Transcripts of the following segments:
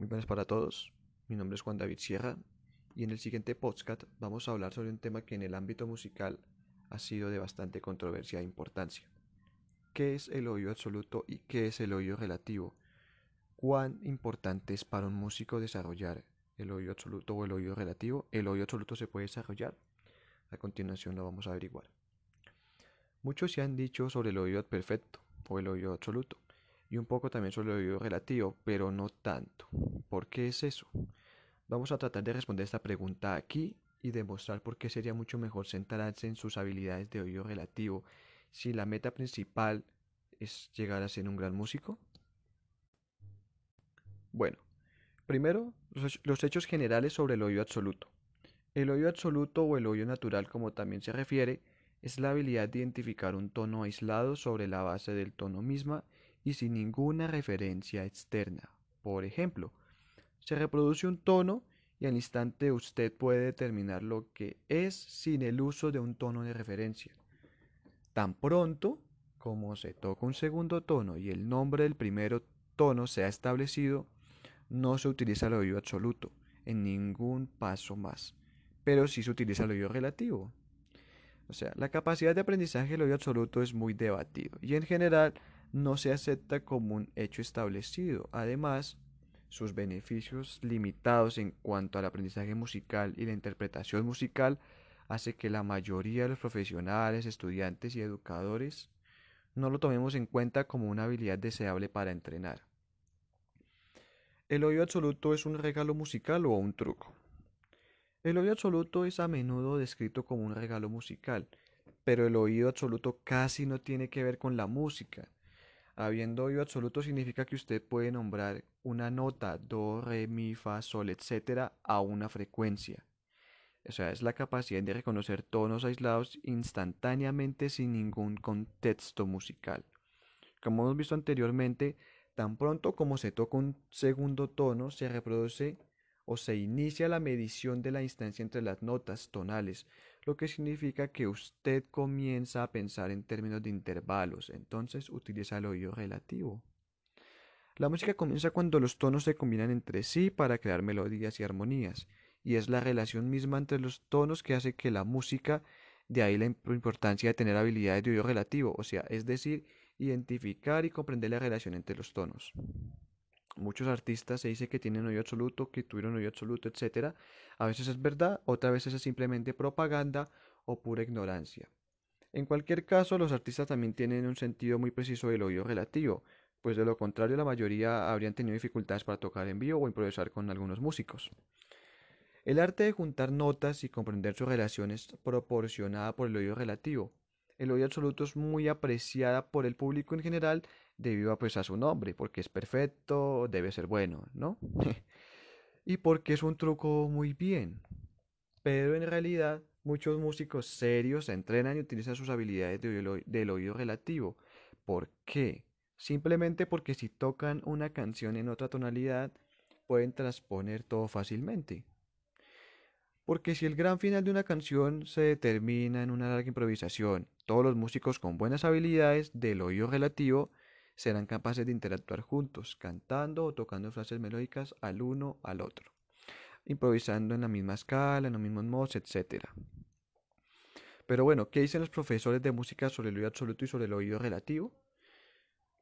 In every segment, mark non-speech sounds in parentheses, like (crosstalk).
Muy buenas para todos. Mi nombre es Juan David Sierra y en el siguiente podcast vamos a hablar sobre un tema que en el ámbito musical ha sido de bastante controversia e importancia. ¿Qué es el oído absoluto y qué es el oído relativo? ¿Cuán importante es para un músico desarrollar el oído absoluto o el oído relativo? ¿El oído absoluto se puede desarrollar? A continuación lo vamos a averiguar. Muchos se han dicho sobre el oído perfecto o el oído absoluto y un poco también sobre el oído relativo, pero no tanto. ¿Por qué es eso? Vamos a tratar de responder esta pregunta aquí y demostrar por qué sería mucho mejor centrarse en sus habilidades de oído relativo si la meta principal es llegar a ser un gran músico. Bueno, primero los hechos generales sobre el oído absoluto. El oído absoluto o el oído natural, como también se refiere, es la habilidad de identificar un tono aislado sobre la base del tono misma y sin ninguna referencia externa. Por ejemplo, se reproduce un tono y al instante usted puede determinar lo que es sin el uso de un tono de referencia. Tan pronto como se toca un segundo tono y el nombre del primero tono se ha establecido, no se utiliza el oído absoluto en ningún paso más, pero sí se utiliza el oído relativo. O sea, la capacidad de aprendizaje del oído absoluto es muy debatido y en general no se acepta como un hecho establecido. Además, sus beneficios limitados en cuanto al aprendizaje musical y la interpretación musical hace que la mayoría de los profesionales, estudiantes y educadores no lo tomemos en cuenta como una habilidad deseable para entrenar. ¿El oído absoluto es un regalo musical o un truco? El oído absoluto es a menudo descrito como un regalo musical, pero el oído absoluto casi no tiene que ver con la música. Habiendo oído absoluto significa que usted puede nombrar una nota, do, re, mi, fa, sol, etc. a una frecuencia. O sea, es la capacidad de reconocer tonos aislados instantáneamente sin ningún contexto musical. Como hemos visto anteriormente, tan pronto como se toca un segundo tono, se reproduce o se inicia la medición de la instancia entre las notas tonales, lo que significa que usted comienza a pensar en términos de intervalos, entonces utiliza el oído relativo. La música comienza cuando los tonos se combinan entre sí para crear melodías y armonías, y es la relación misma entre los tonos que hace que la música, de ahí la importancia de tener habilidades de oído relativo, o sea, es decir, identificar y comprender la relación entre los tonos. Muchos artistas se dice que tienen oído absoluto, que tuvieron oído absoluto, etc. A veces es verdad, otras veces es simplemente propaganda o pura ignorancia. En cualquier caso, los artistas también tienen un sentido muy preciso del oído relativo, pues de lo contrario la mayoría habrían tenido dificultades para tocar en vivo o improvisar con algunos músicos. El arte de juntar notas y comprender sus relaciones proporcionada por el oído relativo. El oído absoluto es muy apreciada por el público en general debido a, pues, a su nombre, porque es perfecto, debe ser bueno, ¿no? (laughs) y porque es un truco muy bien. Pero en realidad muchos músicos serios entrenan y utilizan sus habilidades del oído relativo. ¿Por qué? Simplemente porque si tocan una canción en otra tonalidad, pueden transponer todo fácilmente. Porque si el gran final de una canción se determina en una larga improvisación, todos los músicos con buenas habilidades del oído relativo serán capaces de interactuar juntos, cantando o tocando frases melódicas al uno al otro, improvisando en la misma escala, en los mismos modos, etc. Pero bueno, ¿qué dicen los profesores de música sobre el oído absoluto y sobre el oído relativo?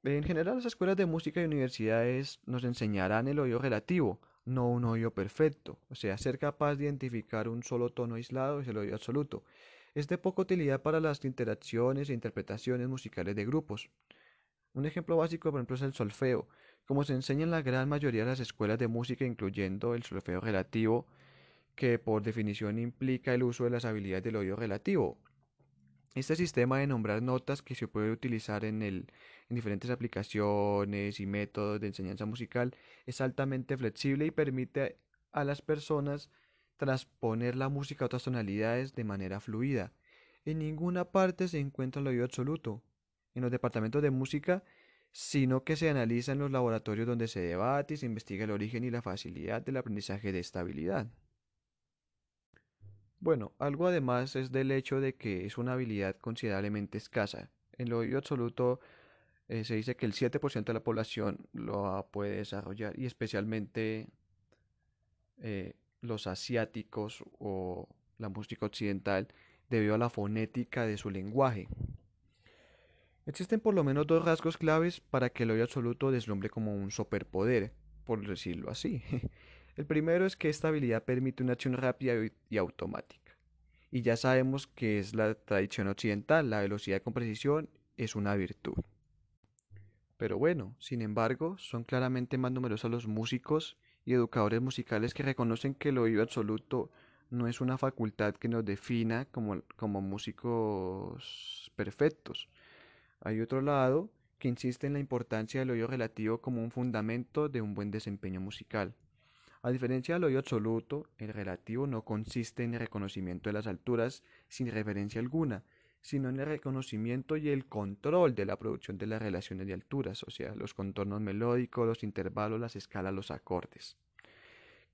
En general, las escuelas de música y universidades nos enseñarán el oído relativo, no un oído perfecto. O sea, ser capaz de identificar un solo tono aislado es el oído absoluto. Es de poca utilidad para las interacciones e interpretaciones musicales de grupos. Un ejemplo básico, por ejemplo, es el solfeo. Como se enseña en la gran mayoría de las escuelas de música, incluyendo el solfeo relativo, que por definición implica el uso de las habilidades del oído relativo. Este sistema de nombrar notas que se puede utilizar en, el, en diferentes aplicaciones y métodos de enseñanza musical es altamente flexible y permite a las personas transponer la música a otras tonalidades de manera fluida. En ninguna parte se encuentra el oído absoluto en los departamentos de música, sino que se analiza en los laboratorios donde se debate y se investiga el origen y la facilidad del aprendizaje de esta habilidad. Bueno, algo además es del hecho de que es una habilidad considerablemente escasa. El oído absoluto eh, se dice que el 7% de la población lo puede desarrollar y especialmente eh, los asiáticos o la música occidental debido a la fonética de su lenguaje. Existen por lo menos dos rasgos claves para que el oído absoluto deslumbre como un superpoder, por decirlo así. (laughs) El primero es que esta habilidad permite una acción rápida y automática. Y ya sabemos que es la tradición occidental, la velocidad con precisión es una virtud. Pero bueno, sin embargo, son claramente más numerosos los músicos y educadores musicales que reconocen que el oído absoluto no es una facultad que nos defina como, como músicos perfectos. Hay otro lado que insiste en la importancia del oído relativo como un fundamento de un buen desempeño musical. A diferencia del oído absoluto, el relativo no consiste en el reconocimiento de las alturas sin referencia alguna, sino en el reconocimiento y el control de la producción de las relaciones de alturas, o sea, los contornos melódicos, los intervalos, las escalas, los acordes.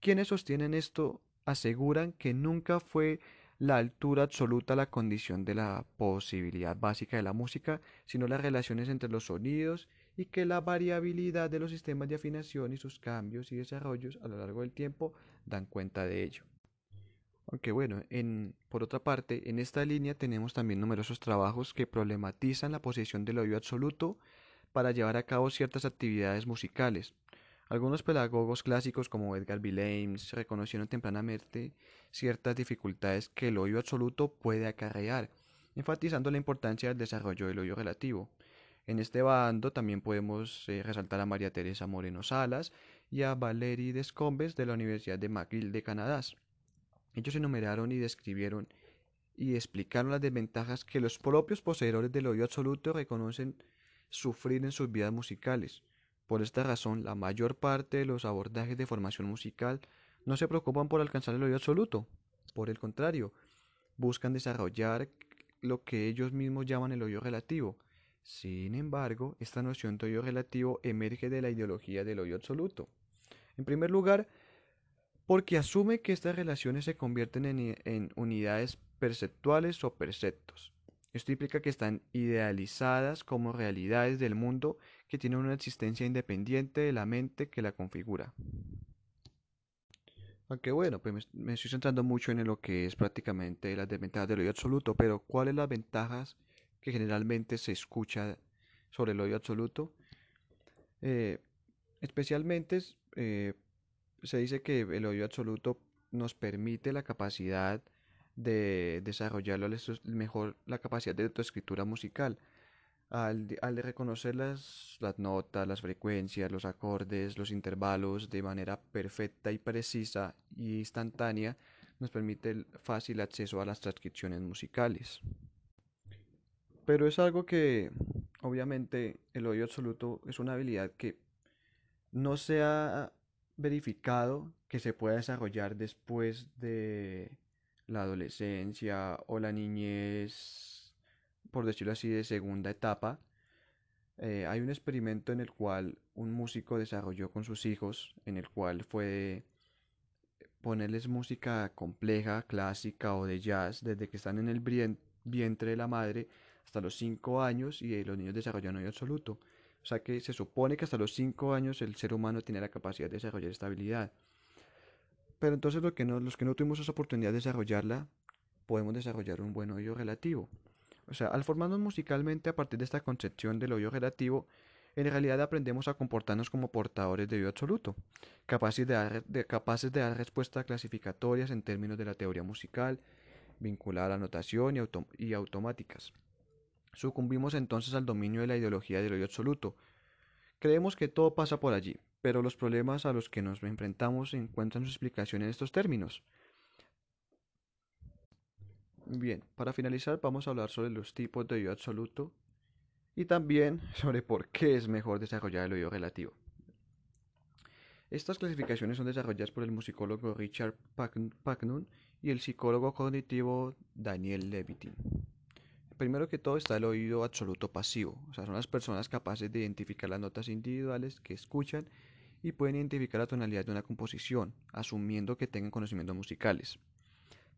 Quienes sostienen esto aseguran que nunca fue la altura absoluta la condición de la posibilidad básica de la música, sino las relaciones entre los sonidos y que la variabilidad de los sistemas de afinación y sus cambios y desarrollos a lo largo del tiempo dan cuenta de ello. Aunque bueno, en, por otra parte, en esta línea tenemos también numerosos trabajos que problematizan la posición del oído absoluto para llevar a cabo ciertas actividades musicales. Algunos pedagogos clásicos como Edgar Villames reconocieron tempranamente ciertas dificultades que el oído absoluto puede acarrear, enfatizando la importancia del desarrollo del oído relativo. En este bando también podemos eh, resaltar a María Teresa Moreno Salas y a Valerie Descombes de la Universidad de McGill de Canadá. Ellos enumeraron y describieron y explicaron las desventajas que los propios poseedores del oído absoluto reconocen sufrir en sus vidas musicales. Por esta razón, la mayor parte de los abordajes de formación musical no se preocupan por alcanzar el oído absoluto. Por el contrario, buscan desarrollar lo que ellos mismos llaman el oído relativo. Sin embargo, esta noción de oído relativo emerge de la ideología del oído absoluto. En primer lugar, porque asume que estas relaciones se convierten en, unidades perceptuales o perceptos. Esto implica que están idealizadas como realidades del mundo que tienen una existencia independiente de la mente que la configura. Aunque bueno, pues me, estoy centrando mucho en lo que es prácticamente las desventajas del oído absoluto, pero ¿cuáles las ventajas que generalmente se escucha sobre el oído absoluto? Eh, especialmente eh, se dice que el oído absoluto nos permite la capacidad de desarrollar mejor la capacidad de autoescritura musical. Al, de reconocer las, las notas, las frecuencias, los acordes, los intervalos de manera perfecta y precisa y instantánea, nos permite el fácil acceso a las transcripciones musicales. Pero es algo que, obviamente, el oído absoluto es una habilidad que no se ha verificado que se pueda desarrollar después de la adolescencia o la niñez, por decirlo así, de segunda etapa. Eh, hay un experimento en el cual un músico desarrolló con sus hijos, en el cual fue ponerles música compleja, clásica o de jazz desde que están en el vientre de la madre hasta los 5 años y los niños desarrollan hoy absoluto. O sea que se supone que hasta los 5 años el ser humano tiene la capacidad de desarrollar esta habilidad. Pero entonces los que no, los que no tuvimos esa oportunidad de desarrollarla, podemos desarrollar un buen oído relativo. O sea, al formarnos musicalmente a partir de esta concepción del oído relativo, en realidad aprendemos a comportarnos como portadores de oído absoluto, capaces de dar, capaces de dar respuestas clasificatorias en términos de la teoría musical, vinculada a la notación y, y automáticas. Sucumbimos entonces al dominio de la ideología del oído absoluto. Creemos que todo pasa por allí, pero los problemas a los que nos enfrentamos encuentran su explicación en estos términos. Bien, para finalizar vamos a hablar sobre los tipos de oído absoluto y también (laughs) sobre por qué es mejor desarrollar el oído relativo. Estas clasificaciones son desarrolladas por el musicólogo Richard Packnun y el psicólogo cognitivo Daniel Levitin. Primero que todo está el oído absoluto pasivo, o sea, son las personas capaces de identificar las notas individuales que escuchan y pueden identificar la tonalidad de una composición, asumiendo que tengan conocimientos musicales,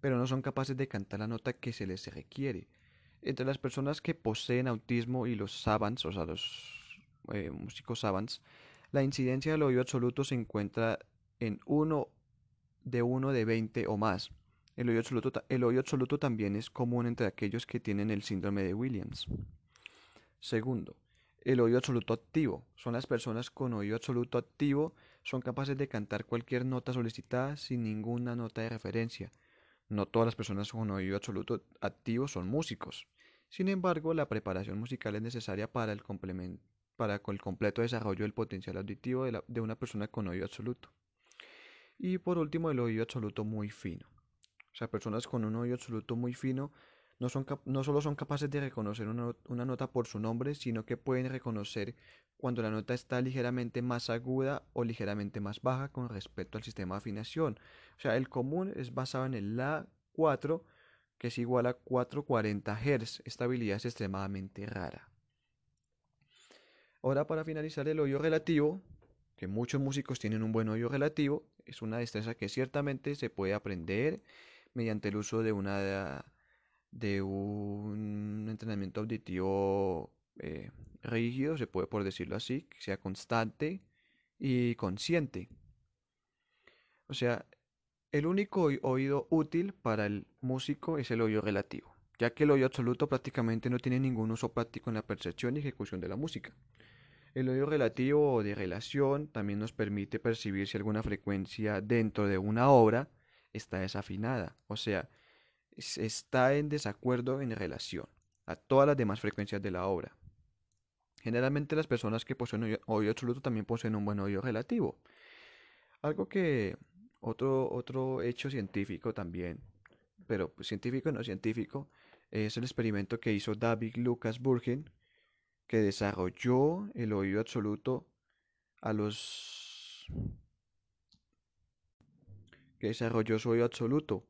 pero no son capaces de cantar la nota que se les requiere. Entre las personas que poseen autismo y los savants, o sea, los eh, músicos savants, la incidencia del oído absoluto se encuentra en uno de uno de 20 o más. El oído, absoluto, el oído absoluto también es común entre aquellos que tienen el síndrome de Williams. Segundo, el oído absoluto activo. Son las personas con oído absoluto activo, son capaces de cantar cualquier nota solicitada sin ninguna nota de referencia. No todas las personas con oído absoluto activo son músicos. Sin embargo, la preparación musical es necesaria para el, para el completo desarrollo del potencial auditivo de, de una persona con oído absoluto. Y por último, el oído absoluto muy fino. O sea, personas con un oído absoluto muy fino no, son no solo son capaces de reconocer una, una, nota por su nombre, sino que pueden reconocer cuando la nota está ligeramente más aguda o ligeramente más baja con respecto al sistema de afinación. O sea, el común es basado en el La4, que es igual a 440 Hz. Esta habilidad es extremadamente rara. Ahora para finalizar el oído relativo, que muchos músicos tienen un buen oído relativo, es una destreza que ciertamente se puede aprender mediante el uso de una de un entrenamiento auditivo eh, rígido, se puede por decirlo así, que sea constante y consciente. O sea, el único oído útil para el músico es el oído relativo, ya que el oído absoluto prácticamente no tiene ningún uso práctico en la percepción y ejecución de la música. El oído relativo o de relación también nos permite percibir si alguna frecuencia dentro de una obra está desafinada, o sea, está en desacuerdo en relación a todas las demás frecuencias de la obra. Generalmente las personas que poseen oído absoluto también poseen un buen oído relativo. Algo que otro, otro hecho científico también, pero pues, científico no científico, es el experimento que hizo David Lucas Burgen que desarrolló el oído absoluto a los que desarrolló su oído absoluto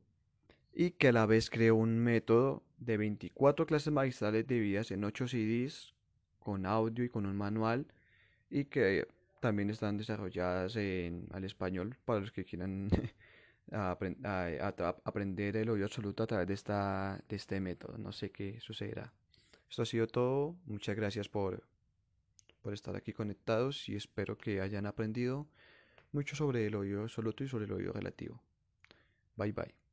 y que a la vez creó un método de 24 clases magistrales divididas en 8 CDs con audio y con un manual y que también están desarrolladas en, al español para los que quieran (laughs) aprender el oído absoluto a través de, esta, de este método. No sé qué sucederá. Esto ha sido todo. Muchas gracias por, por estar aquí conectados y espero que hayan aprendido mucho sobre el oído absoluto y sobre el oído relativo. Bye bye.